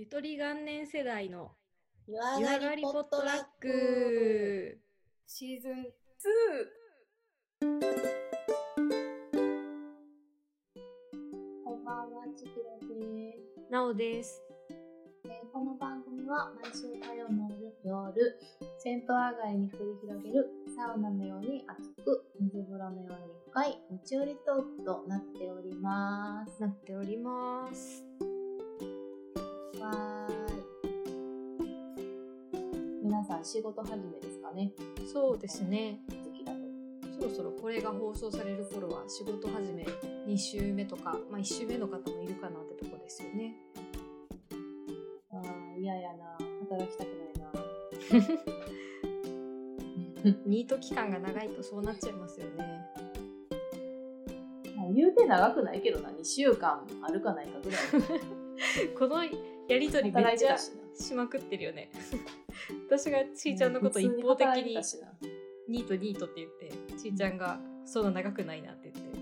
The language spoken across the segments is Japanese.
ゆとり元年世代の湯湯上がりポットラックシーズン2こんばんは、ちひろです。なおです。えーこの番組は毎週火曜の夜、銭湯上がりに繰り広げるサウナのように熱く、水風呂のように深い持ち寄りトークとなっております。なっております。わーい。皆さん仕事始めですかねそうですね。時だと。そろそろこれが放送される頃は仕事始め2週目とか、まあ1週目の方もいるかなってとこですよね。ああ、嫌やな。働きたくないな。ニート期間が長いとそうなっちゃいますよね。まあ言うて長くないけどな、2週間あるかないかぐらい。こ のやりとりめっちゃしまくってるよね。私がちーちゃんのこと一方的にニートニートって言って、ちーちゃんがそんな長くないなって言って。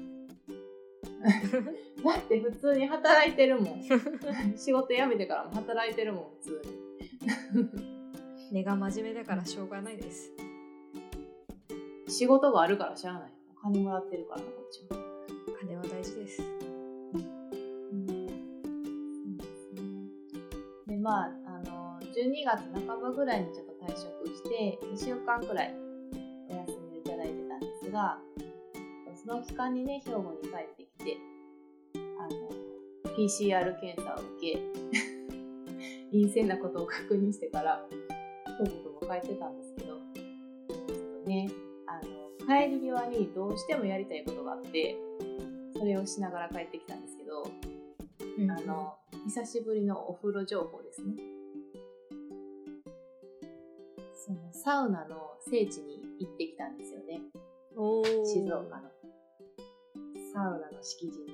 だって普通に働いてるもん。仕事辞めてからも働いてるもん、普通に。根が真面目だからしょうがないです。仕事があるからしゃあない。金もらってるからな、こっちも。金は大事です。で、まあ、あの、12月半ばぐらいにちょっと退職して、2週間くらいお休みをいただいてたんですが、その期間にね、兵庫に帰ってきて、あの、PCR 検査を受け、陰性なことを確認してから、とぼとぼ帰ってたんですけど、ちょっとね、あの、帰り際にどうしてもやりたいことがあって、それをしながら帰ってきたんですけど、あの、久しぶりのお風呂情報ですね。そのサウナの聖地に行ってきたんですよね。静岡の。サウナの敷地に。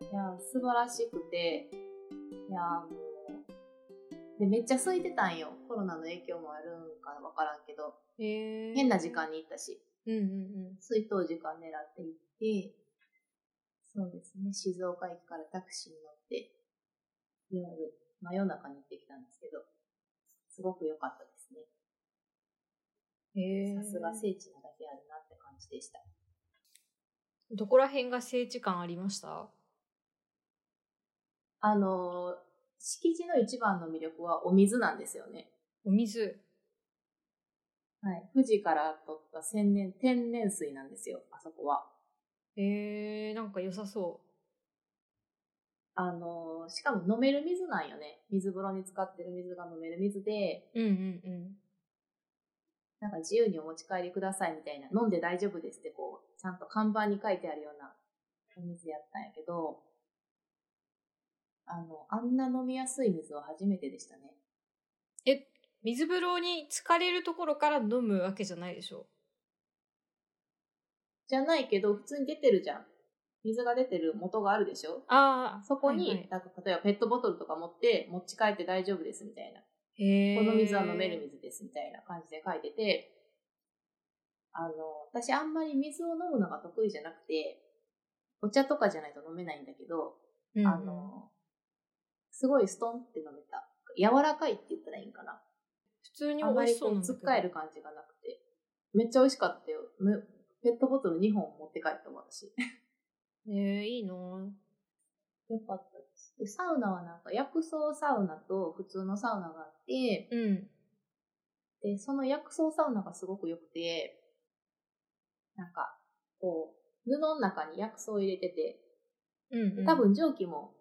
いや、素晴らしくて、いや、もう、で、めっちゃ空いてたんよ。コロナの影響もあるんかわからんけど、変な時間に行ったし。うんうん水筒時間狙って行って、そうですね、静岡駅からタクシーに乗って、夜、真夜中に行ってきたんですけど、すごく良かったですね。さすが聖地なだけあるなって感じでした。どこら辺が聖地感ありました？あの、敷地の一番の魅力はお水なんですよね。お水。はい。富士から取った天然、天然水なんですよ、あそこは。へー、なんか良さそあの、しかも飲める水なんよね。水風呂に使ってる水が飲める水で、う。うんうんうん。なんか自由にお持ち帰りくださいみたいな、飲んで大丈夫ですってこう、ちゃんと看板に書いてあるようなお水やったんやけど、あの、あんな飲みやすい水は初めてでしたね。え、水風呂に浸かれるところから飲むわけじゃないでしょ？じゃないけど、普通に出てるじゃん。水が出てる元があるでしょ？ああ。そこに、はいはいなんか例えばペットボトルとか持って持ち帰って大丈夫ですみたいな。へーこの水は飲める水ですみたいな感じで書いてて、あの、私あんまり水を飲むのが得意じゃなくて、お茶とかじゃないと飲めないんだけど、うんうんあの、すごいストンって飲めた。柔らかいって言ったらいいんかな。普通に美味しそうなんだけど。かえる感じがなくて。めっちゃ美味しかったよ。めペットボトル2本持って帰った私。えー、いいなぁよかったです。で、サウナはなんか薬草サウナと普通のサウナがあって、うん。で、その薬草サウナがすごく良くて、なんか、こう、布の中に薬草を入れてて、うん、うん。多分蒸気も、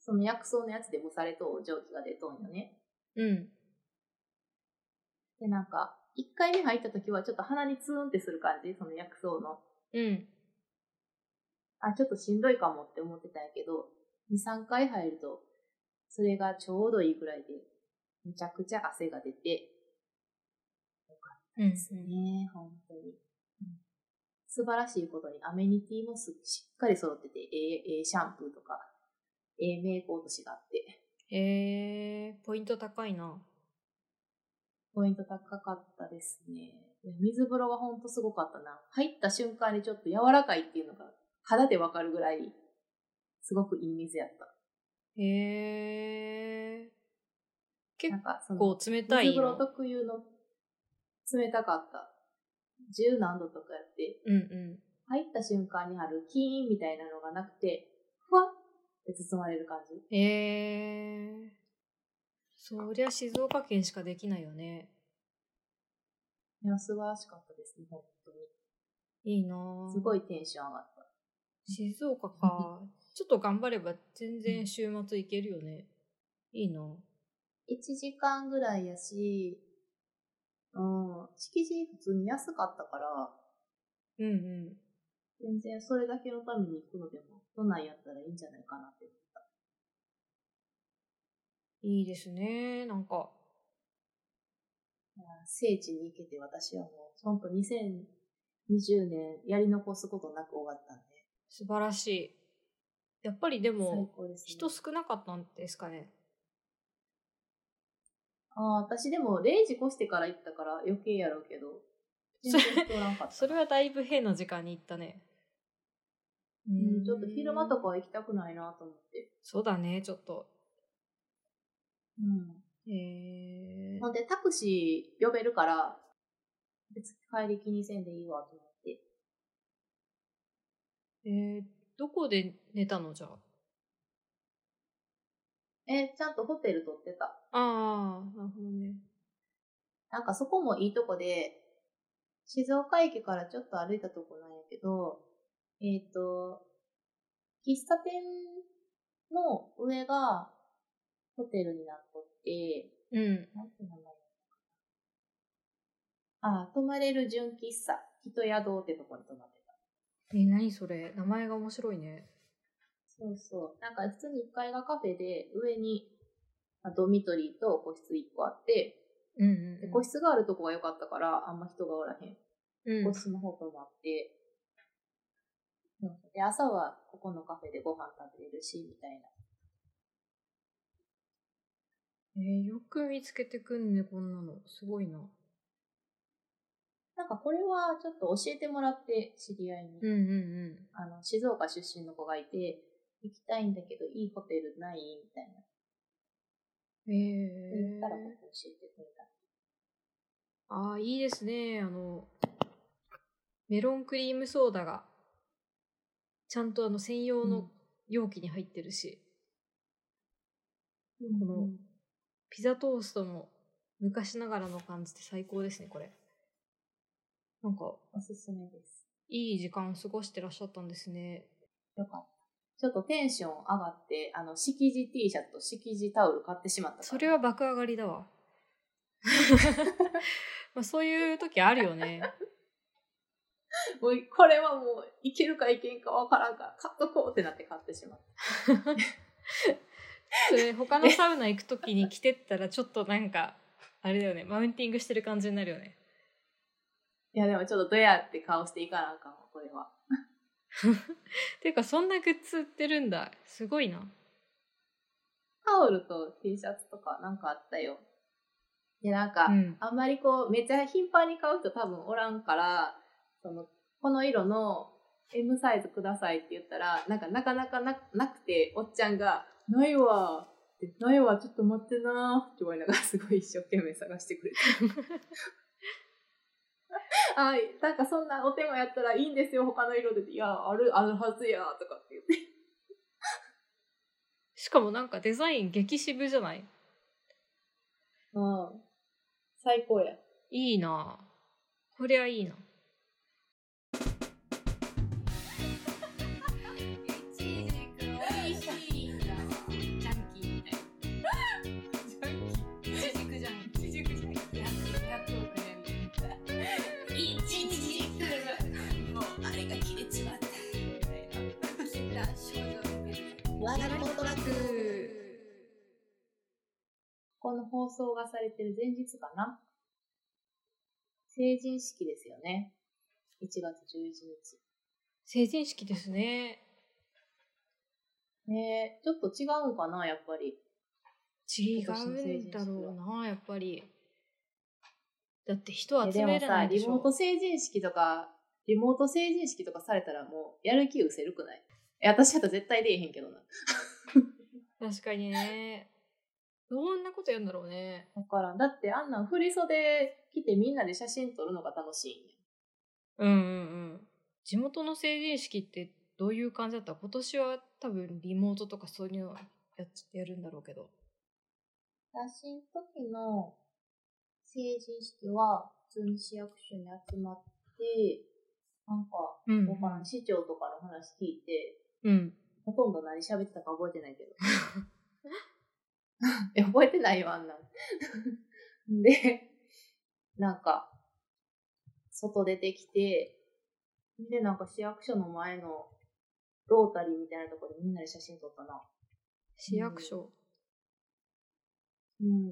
その薬草のやつで蒸されと蒸気が出とんよね。うん。で、なんか、1回目入った時はちょっと鼻にツーンってする感じ、その薬草の。うん。あ、ちょっとしんどいかもって思ってたんやけど、2、3回入ると、それがちょうどいいぐらいで、めちゃくちゃ汗が出て、よかったうん。ですね、本当に。素晴らしいことにアメニティもすしっかり揃ってて、ええええシャンプーとか、ええメイク落としがあって、へー、ポイント高いな。ポイント高かったですね。水風呂はほんとすごかったな。入った瞬間にちょっと柔らかいっていうのが肌でわかるぐらい、すごくいい水やった。へえ。結なんかその構冷たい水風呂の。特有の冷たかった。十何度とかやって、うんうん。入った瞬間にあるキーンみたいなのがなくて、ふわって包まれる感じ。へえ。そりゃ静岡県しかできないよね。いや、素晴らしかったですね、本当に。いいなぁすごいテンション上がった。静岡か。ちょっと頑張れば全然週末行けるよね。いいなぁ1時間ぐらいやし、うん、敷地普通に安かったから、うんうん。全然それだけのために行くのでも、都内やったらいいんじゃないかなって。いいですね。なんか。聖地に行けて私はもう、ほんと2020年やり残すことなく終わったんで、素晴らしい。やっぱりで最も、高です、ね。人少なかったんですかね？ああ、私でも0時越してから行ったから余計やろうけど、全然人おらんかったな。それはだいぶ変な時間に行ったね。ううん、ちょっと昼間とかは行きたくないなと思って。そうだね、ちょっと。うん。へえほんで、タクシー呼べるから、別に帰り気にせんでいいわと思って。えー、どこで寝たの？じゃあ。え、ちゃんとホテル取ってた。ああ、なるほどね。なんかそこもいいとこで、静岡駅からちょっと歩いたとこなんやけど、えっ、と、喫茶店の上がホテルになって、うん。なんて名前。あ、泊まれる純喫茶、人宿ってとこに泊まってた。え、何それ名前が面白いね。そうそう。なんか普通に1階がカフェで、上にまあドミトリーと個室1個あって、うんうん、で個室があるとこが良かったから、あんま人がおらへん。うん。個室の方泊まって、うんで、朝はここのカフェでご飯食べれるし、みたいな。えーよく見つけてくんね、こんなの。すごいな。なんかこれはちょっと教えてもらって、知り合いに。うんうんあの、静岡出身の子がいて、行きたいんだけど、いいホテルないみたいな。うん。え言ったら教えてくれた。ああ、いいですね。あの、メロンクリームソーダが、ちゃんとあの専用の容器に入ってるし、このピザトーストも昔ながらの感じで最高ですね、これ。なんか、おすすめです。いい時間を過ごしてらっしゃったんですね。よかった。ちょっとテンション上がって、あの、敷地 T シャツと敷地タオル買ってしまったそれは爆上がりだわ。まあそういう時あるよね。もうこれはもういけるかいけんかわからんから買っとこうってなって買ってしまった。それ他のサウナ行く時に着てったらちょっとなんか、あれだよね、マウンティングしてる感じになるよね。いやでもちょっとドヤって顔していかなあかんわ、これは。ていうかそんなグッズ売ってるんだ。すごいな。タオルと T シャツとかなんかあったよ。で、なんか、うん。あんまりこう、めっちゃ頻繁に買う人多分おらんから、その、この色の M サイズくださいって言ったら、なんかなかなかななくて、おっちゃんが、ないわーって、ないわ、ちょっと待ってなーって言われながらすごい一生懸命探してくれて。あ、なんかそんなお手間やったらいいんですよ、他の色で。いや、ある、あるはずや、とかって言って。しかもなんかデザイン激渋じゃない？うん。最高や。いいなこりゃいいな。送がされてる前日かな？成人式ですよね。1月11日。成人式ですね。ねえ、ちょっと違うんかな、やっぱり。違うんだろうな、やっぱり。だって人え集めでもさ、れないでしょリモー。ト成人式とか、リモート成人式とかされたらもう、やる気失せるくない？え、私だったら絶対出えへんけどな。確かにね。どんなことやるんだろうね。だからん、だってあんなん振り袖着てみんなで写真撮るのが楽しいんやうんうんうん。地元の成人式ってどういう感じだった？今年は多分リモートとかそういうのやっやるんだろうけど。私の時の成人式は、普通に市役所に集まって、なんか、うんわからん市長とかの話聞いて、うん。ほとんど何喋ってたか覚えてないけど。え、覚えてないよ、あんなん。で、なんか、外出てきて、で、なんか市役所の前のロータリーみたいなところでみんなで写真撮ったな。市役所。うん。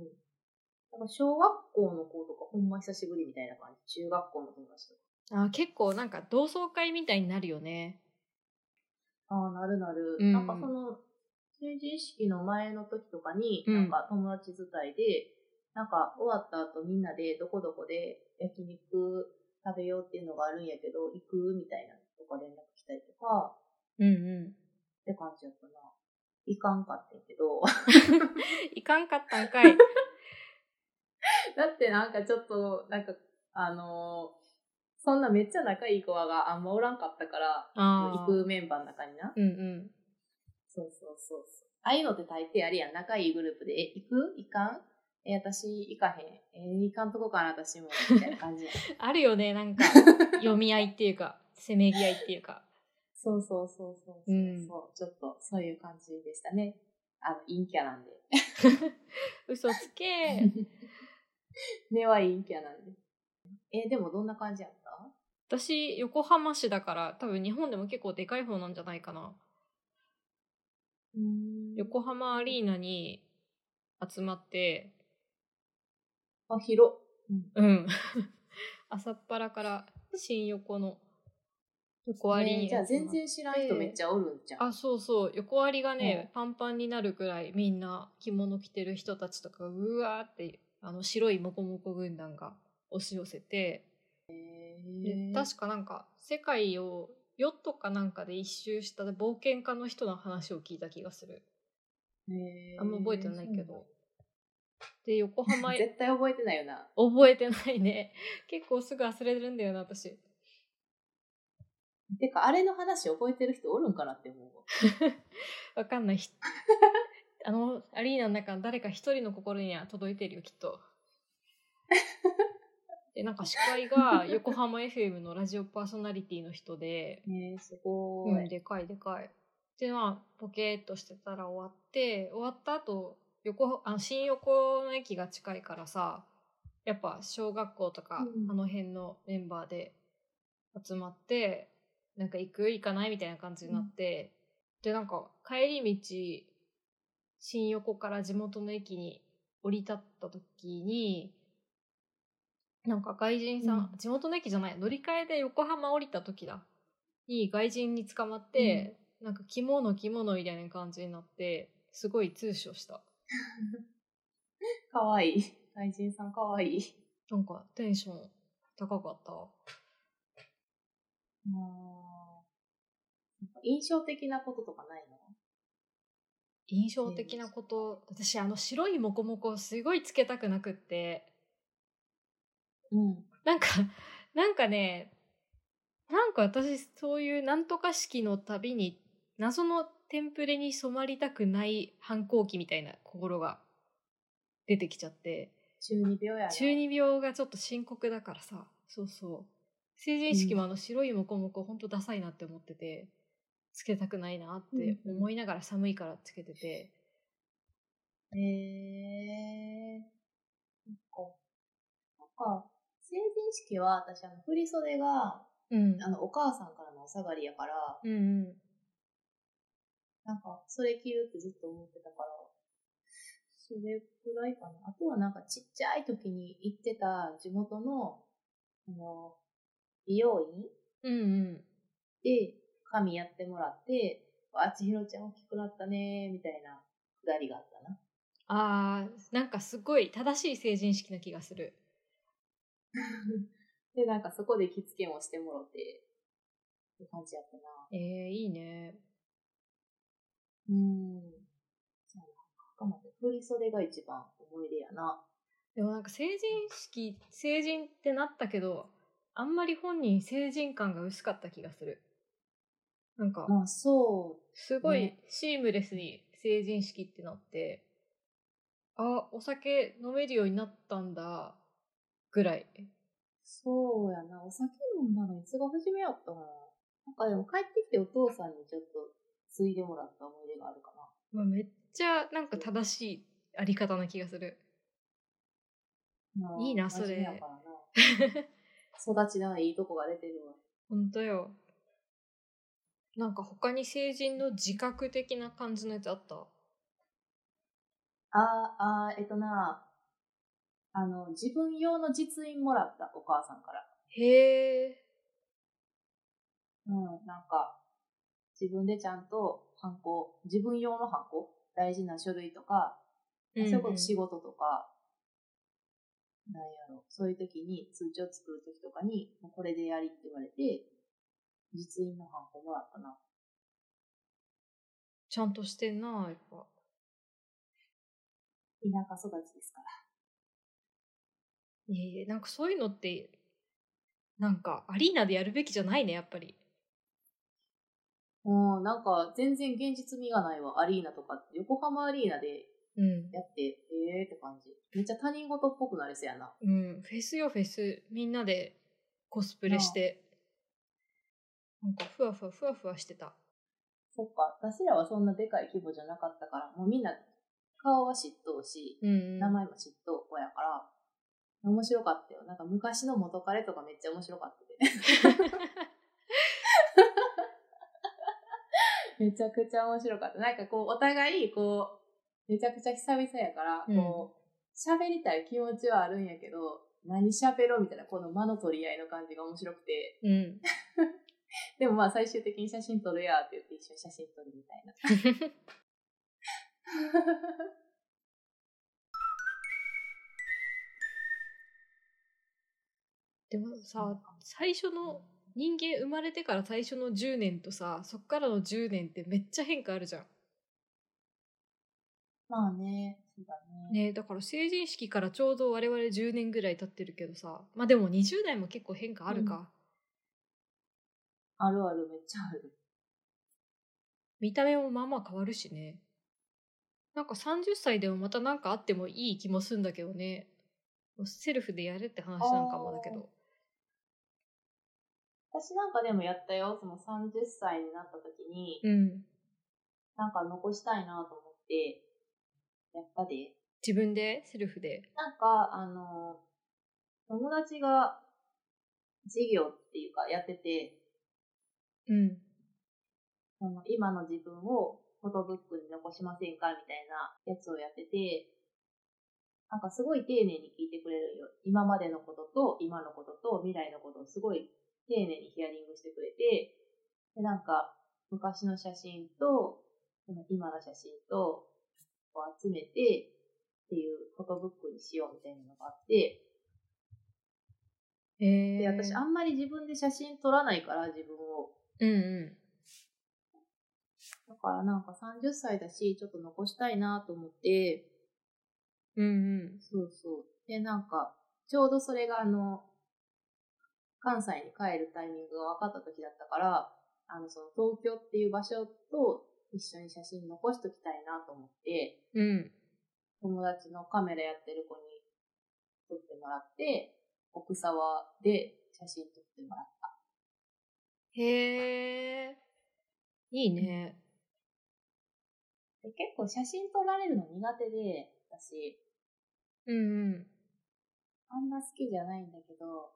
なんか小学校の子とかほんま久しぶりみたいな感じ。中学校の友達とか。あ結構なんか同窓会みたいになるよね。ああ、なるなる。うんなんかその、成人式の前の時とかに、うんなんか友達伝いで、なんか終わった後みんなでどこどこで焼肉食べようっていうのがあるんやけど、行くみたいなとか連絡来たりとか、うんうん。って感じやったな。行かんかってんけど。いかんかったんかい。だってなんかちょっと、なんか、あのーそんなめっちゃ仲いい子があんまおらんかったから、あ行くメンバーの中にな。うんうん。そうそうそうそう。ああいうのって大抵あれやん。仲いいグループで、え、行く？行かん？え、私行かへん。え、行かんとこかな、私も。みたいな感じやん。あるよね、なんか、読み合いっていうか、せめぎ合いっていうか。そうそうそうそうそう、うんそう。ちょっと、そういう感じでしたね。あの、陰キャなんで。嘘つけ。根は陰キャなんで。え、でもどんな感じやった？私、横浜市だから、多分日本でも結構でかい方なんじゃないかな。うん横浜アリーナに集まって、あ、広。うん。うん。朝っぱらから新横の横割りに、ねじゃあ全然知らん人めっちゃおるんじゃん。あ、そうそう。横割りがね、うんパンパンになるくらいみんな着物着てる人たちとかがうわーって、あの白いモコモコ軍団が押し寄せて、で確かなんか世界をヨットかなんかで一周した冒険家の人の話を聞いた気がする。あんま覚えてないけど。で、横浜、絶対覚えてないよな。覚えてないね。結構すぐ忘れるんだよな、私。てか、あれの話覚えてる人おるんかなって思うわ。わかんない。ひあの、アリーナの中の誰か一人の心には届いてるよ、きっと。で、なんか司会が横浜 FM のラジオパーソナリティの人で、ね え、すごうん。でかいでかい。で、まあ、ポケーっとしてたら終わって、終わった後、横、あの、新横の駅が近いからさ、やっぱ小学校とか、うんあの辺のメンバーで集まって、なんか行く行かないみたいな感じになって、で、なんか帰り道、新横から地元の駅に降り立った時に、なんか外人さん、う地元の駅じゃない、乗り換えで横浜降りた時だ。に外人に捕まって、なんか着物着物みたいな感じになって、すごい通所した。かわいい。外人さんかわいい。なんかテンション高かったわ。あ印象的なこととかないの？印象的なこと、私あの白いモコモコすごいつけたくなくって、うん。なんか、なんかね、なんか私そういうなんとか式のたびに謎のテンプレに染まりたくない反抗期みたいな心が出てきちゃって、中二病やな。中二病がちょっと深刻だからさ、そうそう。成人式もあの白いモコモコほんとダサいなって思ってて、つけたくないなって思いながら寒いからつけてて、へえー。そっか。なんか、成人式は私、あの、振り袖が、うん。あの、お母さんからのお下がりやから、うんうん。なんか、それ着るってずっと思ってたから、それくらいかな。あとはなんか、ちっちゃい時に行ってた地元の、あの、美容院うんうん。で、髪やってもらって、あ、ちひろちゃん大きくなったねみたいなくだりがあったな。あー、なんかすごい正しい成人式な気がする。で、なんかそこで着付けもしてもろて、って感じやったな。えー、いいね。うん。そう振り袖が一番思い出やな。でもなんか成人式、成人ってなったけど、あんまり本人成人感が薄かった気がする。なんか、まあそう。すごいねシームレスに成人式ってなって、あ、お酒飲めるようになったんだ、ぐらい。そうやな。お酒飲んだのいつが初めやったかな。なんかでも帰ってきてお父さんにちょっと継いでもらった思い出があるかな。まあ、めっちゃなんか正しいあり方な気がする。まあいいなそれ。育ちのいいとこが出てるわ。ほんとよ。なんか他に成人の自覚的な感じのやつあった？あーあー、えっとな、あの、自分用の実印もらった、お母さんから。へえ。うん、なんか、自分でちゃんとハンコ、自分用のハンコ、大事な書類とか、それこそ仕事とか、なんやろ、そういう時に、通帳作る時とかに、もうこれでやりって言われて、実印のハンコもらったな。ちゃんとしてんな、やっぱ。田舎育ちですから。いえなんかそういうのって、なんかアリーナでやるべきじゃないね、やっぱり。もうなんか全然現実味がないわ、アリーナとか。横浜アリーナでうん。やって、ええーって感じ。めっちゃ他人事っぽくなりそうやな。うん。フェスよ、フェス。みんなでコスプレして。なんかふわふわふわふわしてた。そっか、私らはそんなでかい規模じゃなかったから、もうみんな顔は知っとうし、うん、うん。名前も知っとう子やから、面白かったよ。なんか昔の元彼とかめっちゃ面白かったで。めちゃくちゃ面白かった。なんかこう、お互い、こう、めちゃくちゃ久々やから、こう、喋、りたい気持ちはあるんやけど、何喋ろうみたいな、この間の取り合いの感じが面白くて、うん。でもまあ最終的に写真撮るやって言って一緒に写真撮るみたいな。でもさ、最初の、人間生まれてから最初の10年とさ、そっからの10年ってめっちゃ変化あるじゃん。まあね、そうだね。ねだから成人式からちょうど我々10年ぐらい経ってるけどさ、まあでも20代も結構変化あるか。あるある、めっちゃある。見た目もまあまあ変わるしね。なんか30歳でもまたなんかあってもいい気もするんだけどね。セルフでやるって話なんかもだけど。私なんかでもやったよ。その30歳になった時に、うん。なんか残したいなと思って、やったで。自分で？セルフで？なんか、あの、友達が事業っていうかやってて、うん。その今の自分をフォトブックに残しませんかみたいなやつをやってて、なんかすごい丁寧に聞いてくれるよ。今までのことと、今のことと、未来のことをすごい丁寧にヒアリングしてくれて、で、なんか、昔の写真と、その今の写真と、こう集めて、っていうフォトブックにしようみたいなのがあって、へえ。で、私あんまり自分で写真撮らないから、自分を。うんうだからなんか30歳だし、ちょっと残したいなと思って、ん。うんうん。そうそう。で、なんか、ちょうどそれがあの、関西に帰るタイミングが分かった時だったから、あの、その東京っていう場所と一緒に写真残しときたいなと思って、うん。友達のカメラやってる子に撮ってもらって、奥沢で写真撮ってもらった。へえ。いいね。で結構写真撮られるの苦手で、私、うんうん。あんま好きじゃないんだけど、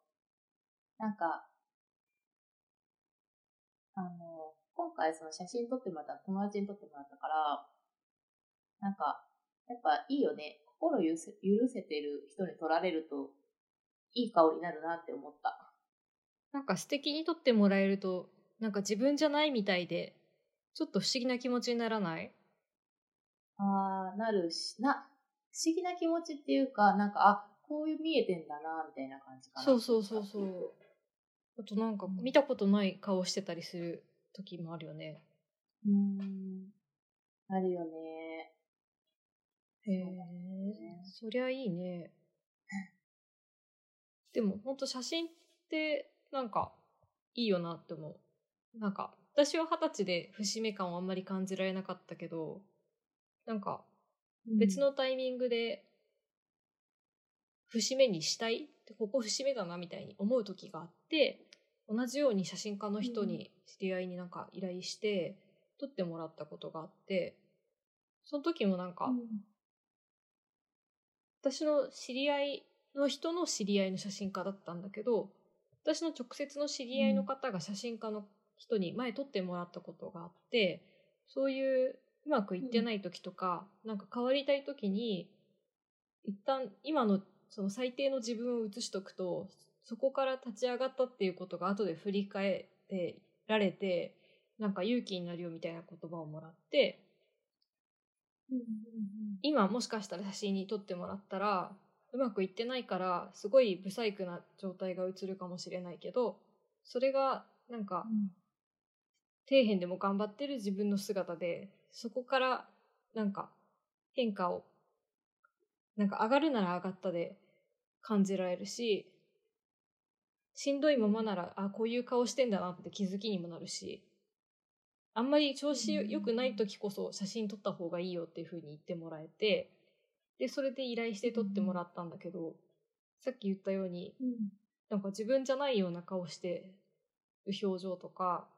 なんか、あの、今回その写真撮ってもらった、友達に撮ってもらったから、なんか、やっぱいいよね。心許せ許せてる人に撮られると、いい顔になるなって思った。なんか素敵に撮ってもらえると、なんか自分じゃないみたいで、ちょっと不思議な気持ちにならない？あー、なるし、な、不思議な気持ちっていうか、なんか、あ、こういう見えてんだな、みたいな感じかな。そうそうそうそう。あとなんか見たことない顔してたりする時もあるよね。うーん。あるよね。へえ、そりゃいいね。でも本当写真ってなんかいいよなって思う。なんか私は二十歳で節目感をあんまり感じられなかったけど、なんか別のタイミングで節目にしたい。ここ節目だなみたいに思う時があって、同じように写真家の人に知り合いになんか依頼して撮ってもらったことがあって、その時もなんか、私の知り合いの人の知り合いの写真家だったんだけど、私の直接の知り合いの方が写真家の人に前撮ってもらったことがあって、そういううまくいってない時とか、なんか変わりたい時に、一旦今のその最低の自分を映しとくと、そこから立ち上がったっていうことが後で振り返ってられて、なんか勇気になるよみたいな言葉をもらって、今もしかしたら写真に撮ってもらったらうまくいってないからすごい不細工な状態が映るかもしれないけどそれがなんか底辺でも頑張ってる自分の姿でそこからなんか変化をなんか上がるなら上がったで感じられるししんどいままならあこういう顔してんだなって気づきにもなるしあんまり調子良くない時こそ写真撮った方がいいよっていう風に言ってもらえて、で、それで依頼して撮ってもらったんだけど、さっき言ったように、なんか自分じゃないような顔してる表情とか、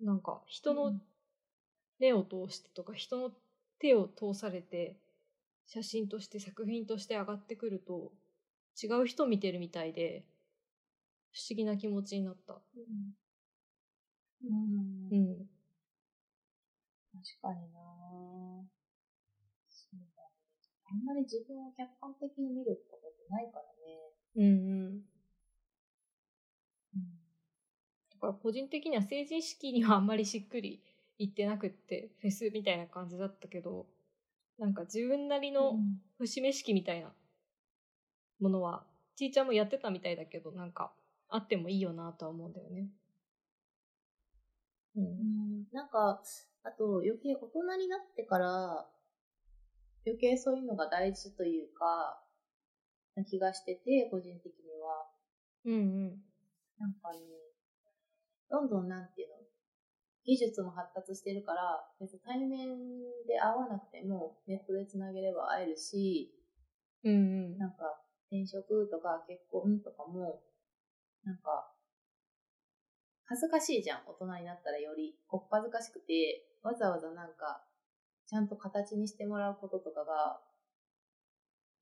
なんか人の目を通してとか、人の手を通されて、写真として作品として上がってくると、違う人見てるみたいで、不思議な気持ちになった。うんうん。確かになそうだね。あんまり自分を客観的に見ることってないからね。うんうん。だから個人的には成人式にはあんまりしっくりいってなくって、フェスみたいな感じだったけど、なんか自分なりの節目式みたいなものは、ちーちゃんもやってたみたいだけど、なんかあってもいいよなとは思うんだよね。う。うんん、なんか、あと余計大人になってから、余計そういうのが大事というか、な気がしてて、個人的には。うんうん。なんかね、どんどんなんていうの、技術も発達してるから、別に対面で会わなくてもネットでつなげれば会えるし、うんうん。なんか転職とか結婚とかも、なんか、恥ずかしいじゃん、大人になったらより。こっぱずかしくて、わざわざなんか、ちゃんと形にしてもらうこととかが、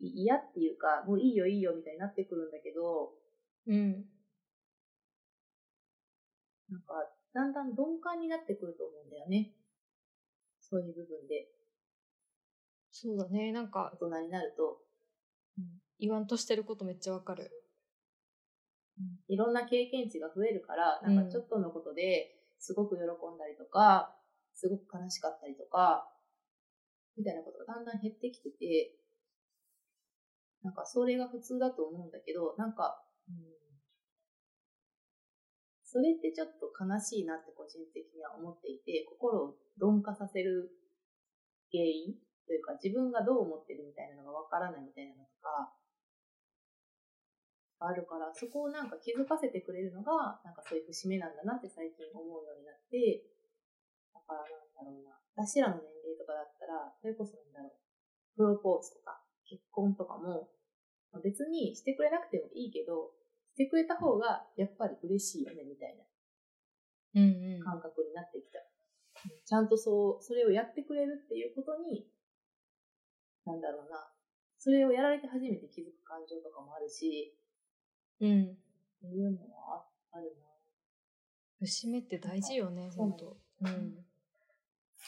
い嫌っていうか、もういいよいいよみたいになってくるんだけど、うん。なんか、だんだん鈍感になってくると思うんだよね。そういう部分で、そうだね。なんか大、人になると、言わんとしてることめっちゃわかる。いろんな経験値が増えるから、なんかちょっとのことですごく喜んだりとか、すごく悲しかったりとか、みたいなことがだんだん減ってきてて、なんかそれが普通だと思うんだけど、なんか、うん、それってちょっと悲しいなって個人的には思っていて、心を鈍化させる原因というか、自分がどう思ってるみたいなのがわからないみたいなのとか、あるから、そこをなんか気づかせてくれるのが、なんかそういう節目なんだなって最近思うようになって、だからなんだろうな、私らの年齢とかだったら、それこそなんだろう、プロポーズとか結婚とかも、別にしてくれなくてもいいけど、してくれた方がやっぱり嬉しいよね、みたいなうんうん。感覚になってきた。ちゃんとそう、それをやってくれるっていうことに、なんだろうな、それをやられて初めて気づく感情とかもあるし、うん。っていうのはあるな。節目って大事よね、ほんと。うん。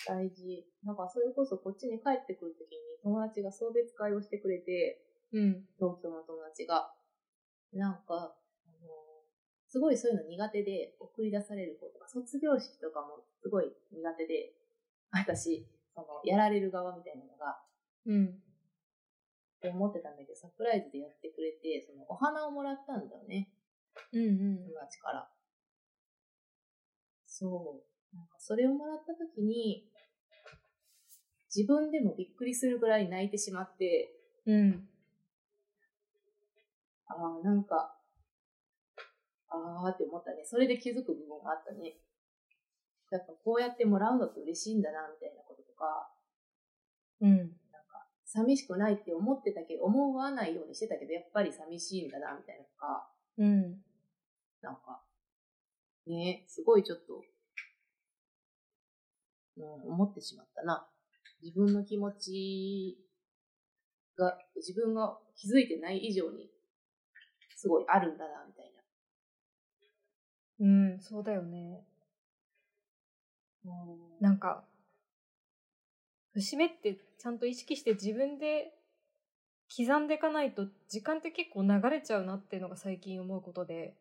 大事。なんかそれこそこっちに帰ってくるときに友達が送別会をしてくれて、うん。東京の友達が。なんか、すごいそういうの苦手で送り出される子とか、卒業式とかもすごい苦手で、私、その、やられる側みたいなのが、うん。って思ってたんだけど、サプライズでやってくれて、その、お花をもらったんだよね。うんうん友。達から。そう。なんかそれをもらった時に、自分でもびっくりするぐらい泣いてしまって、うん。ああ、なんか、ああって思ったね。それで気づく部分があったね。だからこうやってもらうのって嬉しいんだな、みたいなこととか、うん。なんか、寂しくないって思ってたけど、思わないようにしてたけど、やっぱり寂しいんだな、みたいなとか、うん。なんか、ね、すごいちょっと、うん、思ってしまったな。自分の気持ちが、自分が気づいてない以上に、すごいあるんだな、みたいうん、そうだよね。な。なんか、節目ってちゃんと意識して自分で刻んでいかないと時間って結構流れちゃうなっていうのが最近思うことで。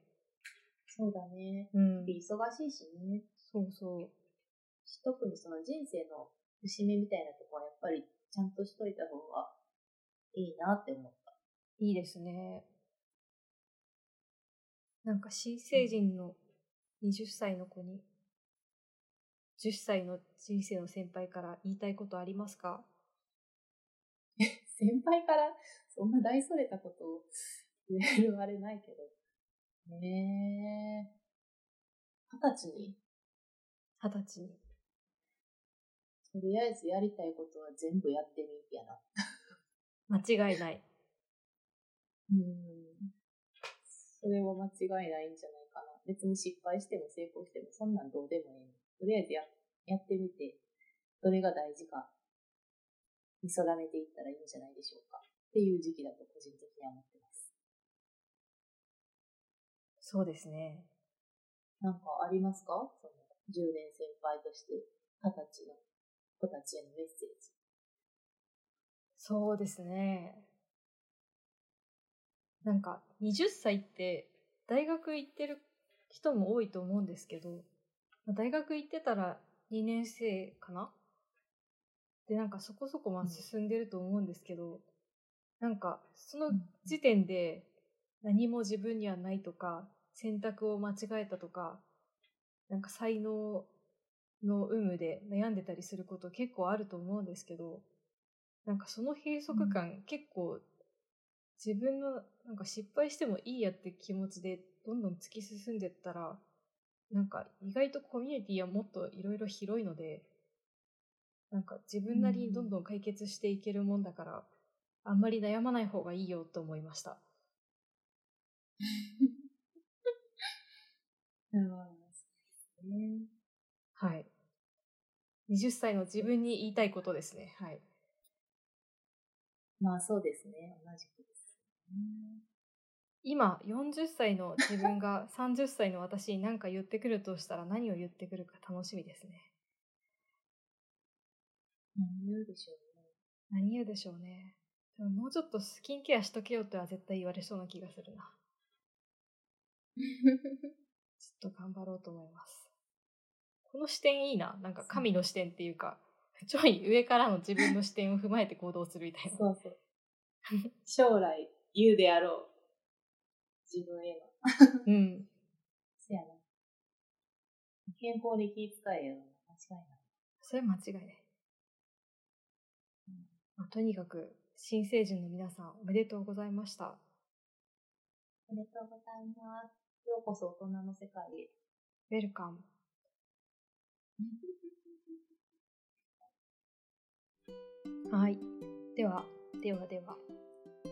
そうだね。うん忙しいしね。そうそう。特にその人生の節目みたいなとこはやっぱりちゃんとしといた方がいいなって思った。いいですね。なんか新成人の20歳の子に、10歳の人生の先輩から言いたいことありますか？先輩から？そんな大それたことを言えるあれないけど。ねえ。二十歳に、二十歳に。とりあえずやりたいことは全部やってみやな。間違いない。うん。それは間違いないんじゃない。別に失敗しても成功してもそんなんどうでもいい。とりあえずややってみて、どれが大事か、見定めていったらいいんじゃないでしょうか。っていう時期だと個人的には思ってます。そうですね。なんかありますか？その10年先輩として、20歳の子たちへのメッセージ。そうですね。なんか、20歳って大学行ってる人も多いと思うんですけど、まあ大学行ってたら2年生かな？で、なんかそこそこまあうん。進んでると思うんですけど、なんかそのうん。時点で何も自分にはないとか、選択を間違えたとか、なんか才能の有無で悩んでたりすること結構あると思うんですけど、なんかその閉塞感、結構自分のなんか失敗してもいいやって気持ちでどんどん突き進んでったら、なんか意外とコミュニティはもっといろいろ広いので、なんか自分なりにどんどん解決していけるもんだから、あんまり悩まない方がいいよと思いました。うん、そうですね。はい。20歳の自分に言いたいことですね。はい。まあそうですね。同じくです、ね。今、40歳の自分が 30歳の私に何か言ってくるとしたら何を言ってくるか楽しみですね。何言うでしょうね。何言うでしょうね。でももうちょっとスキンケアしとけよとは絶対言われそうな気がするな。ちょっと頑張ろうと思います。この視点いいな。なんか神の視点っていうか、ちょい上からの自分の視点を踏まえて行動するみたいな。そうそう。将来言うであろう。自分への。うん。せやな。健康に気遣えよ。間違いない。それは間違いない。まあ、とにかく、新成人の皆さんおめでとうございました。おめでとうございます。ようこそ大人の世界へ。ウェルカム。はい。では、ではでは、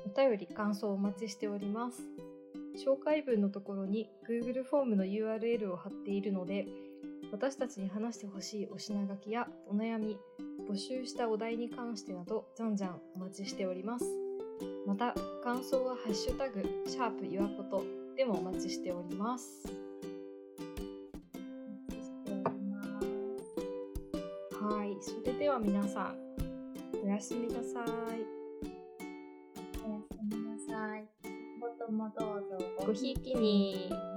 お便り感想をお待ちしております。紹介文のところに Google フォームの URL を貼っているので、私たちに話してほしいお品書きやお悩み、募集したお題に関してなど、じゃんじゃんお待ちしております。また、感想はハッシュタグ、シャープゆわことでも。お待ちしております。はい、それでは皆さん、おやすみなさい。ひいきに。